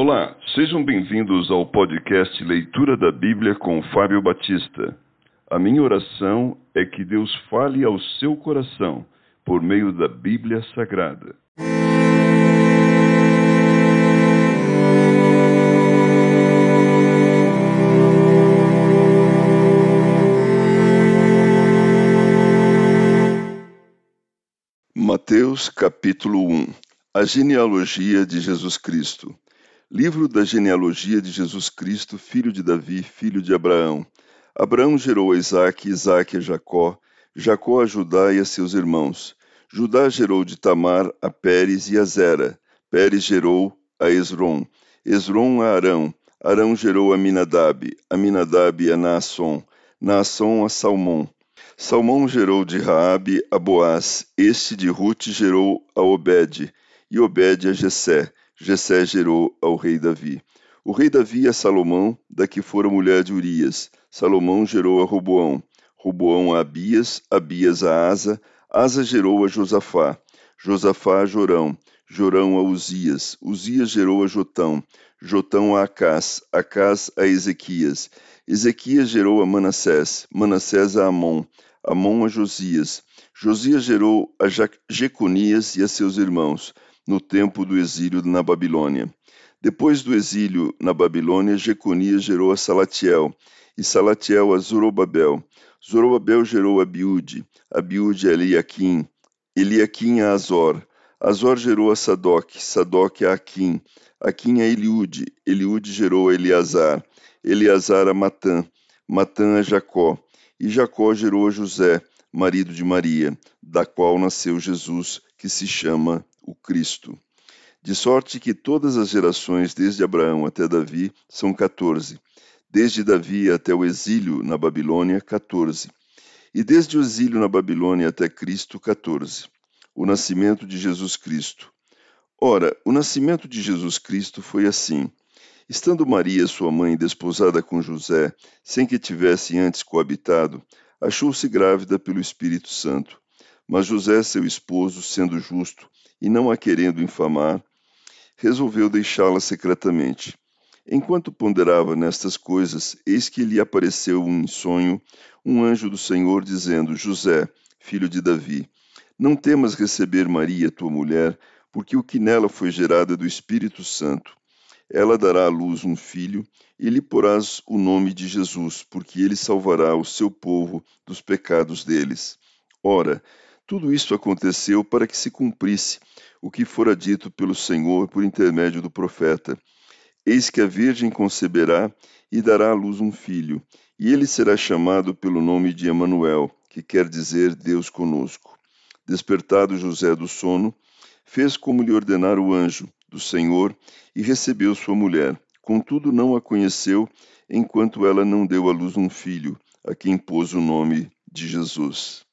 Olá, sejam bem-vindos ao podcast Leitura da Bíblia com Fábio Batista. A minha oração é que Deus fale ao seu coração por meio da Bíblia Sagrada. Mateus capítulo 1 A genealogia de Jesus Cristo Livro da genealogia de Jesus Cristo, filho de Davi, filho de Abraão. Abraão gerou a Isaque, Isaque a Jacó, Jacó a Judá e a seus irmãos. Judá gerou de Tamar a Pérez e a Zera. Pérez gerou a Esron. Esron a Arão. Arão gerou a Minadab. Aminadab a Naasson. Naasson a Salmão. Salmão gerou de Raabe a Boaz. Este de Ruth gerou a Obed. E Obed a Jessé. Jessé gerou ao rei Davi. O rei Davi a Salomão, da que fora mulher de Urias. Salomão gerou a Roboão. Roboão a Abias, Abias a Asa, Asa gerou a Josafá. Josafá a Jorão, Jorão a Uzias, Uzias gerou a Jotão, Jotão a Acás, Acás a Ezequias, Ezequias gerou a Manassés, Manassés a Amon, Amon a Josias, Josias gerou a Jeconias e a seus irmãos, no tempo do exílio na Babilônia. Depois do exílio na Babilônia, Jeconias gerou a Salatiel, e Salatiel a Zorobabel. Zorobabel gerou a Abiúde, Abiúde a Eliaquim, Eliaquim a Azor. Azor gerou a Sadoc, Sadoc a Aquim, Aquim a Eliúde, Eliúde gerou a Eleazar, Eleazar a Matã, Matã a Jacó, e Jacó gerou a José, marido de Maria, da qual nasceu Jesus, que se chama o Cristo. De sorte que todas as gerações, desde Abraão até Davi, são 14. Desde Davi até o exílio na Babilônia, 14. E desde o exílio na Babilônia até Cristo, 14. O nascimento de Jesus Cristo. Ora, o nascimento de Jesus Cristo foi assim. Estando Maria, sua mãe, desposada com José, sem que tivessem antes coabitado, achou-se grávida pelo Espírito Santo. Mas José, seu esposo, sendo justo e não a querendo infamar, resolveu deixá-la secretamente. Enquanto ponderava nestas coisas, eis que lhe apareceu em sonho um anjo do Senhor, dizendo: José, filho de Davi, não temas receber Maria, tua mulher, porque o que nela foi gerado é do Espírito Santo. Ela dará à luz um filho, e lhe porás o nome de Jesus, porque ele salvará o seu povo dos pecados deles. Ora, tudo isto aconteceu para que se cumprisse o que fora dito pelo Senhor por intermédio do profeta. Eis que a Virgem conceberá e dará à luz um filho, e ele será chamado pelo nome de Emanuel, que quer dizer Deus conosco. Despertado José do sono, fez como lhe ordenara o anjo do Senhor e recebeu sua mulher. Contudo, não a conheceu enquanto ela não deu à luz um filho, a quem pôs o nome de Jesus.